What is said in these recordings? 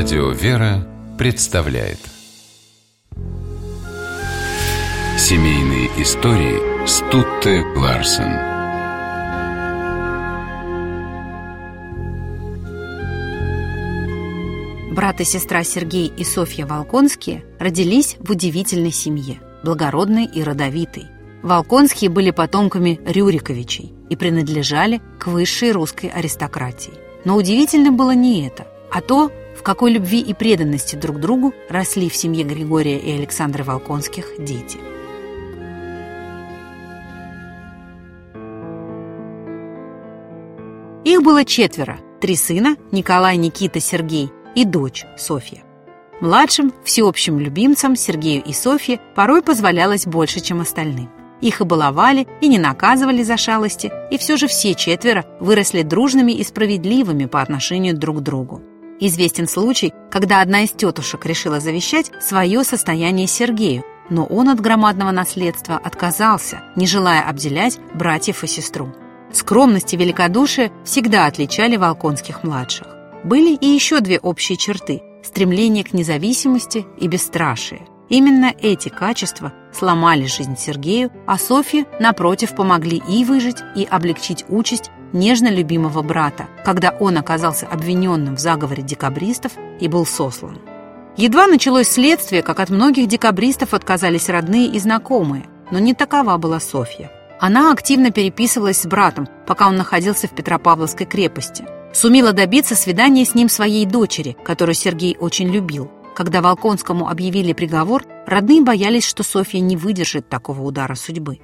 Радио «Вера» представляет Семейные истории Стутте Ларсен Брат и сестра Сергей и Софья Волконские родились в удивительной семье, благородной и родовитой. Волконские были потомками Рюриковичей и принадлежали к высшей русской аристократии. Но удивительным было не это, а то, какой любви и преданности друг другу росли в семье Григория и Александры Волконских дети. Их было четверо – три сына – Николай, Никита, Сергей и дочь Софья. Младшим, всеобщим любимцам Сергею и Софье порой позволялось больше, чем остальным. Их и баловали, и не наказывали за шалости, и все же все четверо выросли дружными и справедливыми по отношению друг к другу. Известен случай, когда одна из тетушек решила завещать свое состояние Сергею, но он от громадного наследства отказался, не желая обделять братьев и сестру. Скромность и великодушие всегда отличали волконских младших. Были и еще две общие черты – стремление к независимости и бесстрашие – Именно эти качества сломали жизнь Сергею, а Софье, напротив, помогли и выжить, и облегчить участь нежно любимого брата, когда он оказался обвиненным в заговоре декабристов и был сослан. Едва началось следствие, как от многих декабристов отказались родные и знакомые, но не такова была Софья. Она активно переписывалась с братом, пока он находился в Петропавловской крепости. Сумела добиться свидания с ним своей дочери, которую Сергей очень любил. Когда Волконскому объявили приговор, родные боялись, что Софья не выдержит такого удара судьбы.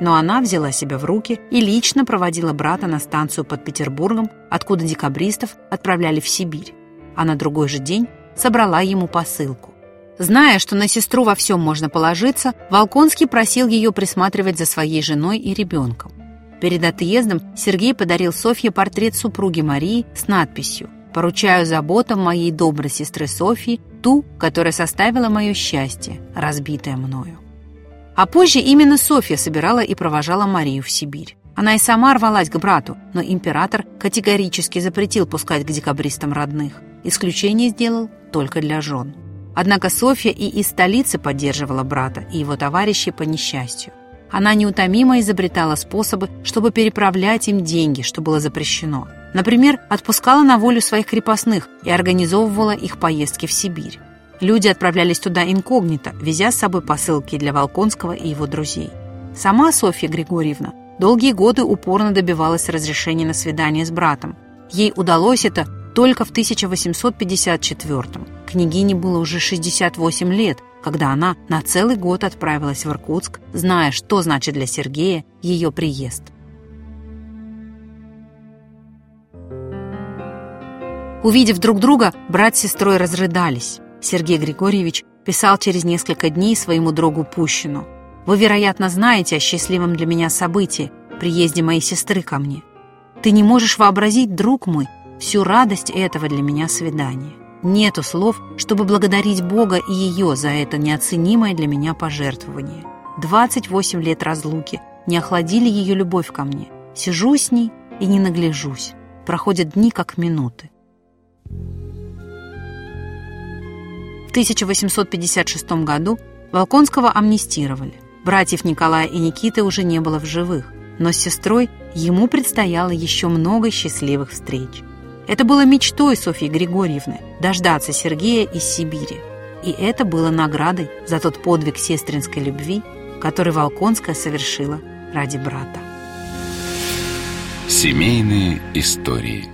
Но она взяла себя в руки и лично проводила брата на станцию под Петербургом, откуда декабристов отправляли в Сибирь. А на другой же день собрала ему посылку. Зная, что на сестру во всем можно положиться, Волконский просил ее присматривать за своей женой и ребенком. Перед отъездом Сергей подарил Софье портрет супруги Марии с надписью Поручаю заботам моей доброй сестры Софьи, ту, которая составила мое счастье, разбитое мною. А позже именно Софья собирала и провожала Марию в Сибирь. Она и сама рвалась к брату, но император категорически запретил пускать к декабристам родных. Исключение сделал только для жен. Однако Софья и из столицы поддерживала брата и его товарищей по несчастью. Она неутомимо изобретала способы, чтобы переправлять им деньги, что было запрещено – Например, отпускала на волю своих крепостных и организовывала их поездки в Сибирь. Люди отправлялись туда инкогнито, везя с собой посылки для Волконского и его друзей. Сама Софья Григорьевна долгие годы упорно добивалась разрешения на свидание с братом. Ей удалось это только в 1854 -м. Княгине было уже 68 лет, когда она на целый год отправилась в Иркутск, зная, что значит для Сергея ее приезд. Увидев друг друга, брат с сестрой разрыдались. Сергей Григорьевич писал через несколько дней своему другу Пущину. «Вы, вероятно, знаете о счастливом для меня событии, приезде моей сестры ко мне. Ты не можешь вообразить, друг мой, всю радость этого для меня свидания. Нету слов, чтобы благодарить Бога и ее за это неоценимое для меня пожертвование. 28 лет разлуки не охладили ее любовь ко мне. Сижу с ней и не нагляжусь. Проходят дни, как минуты. В 1856 году Волконского амнистировали. Братьев Николая и Никиты уже не было в живых, но с сестрой ему предстояло еще много счастливых встреч. Это было мечтой Софьи Григорьевны – дождаться Сергея из Сибири. И это было наградой за тот подвиг сестринской любви, который Волконская совершила ради брата. Семейные истории –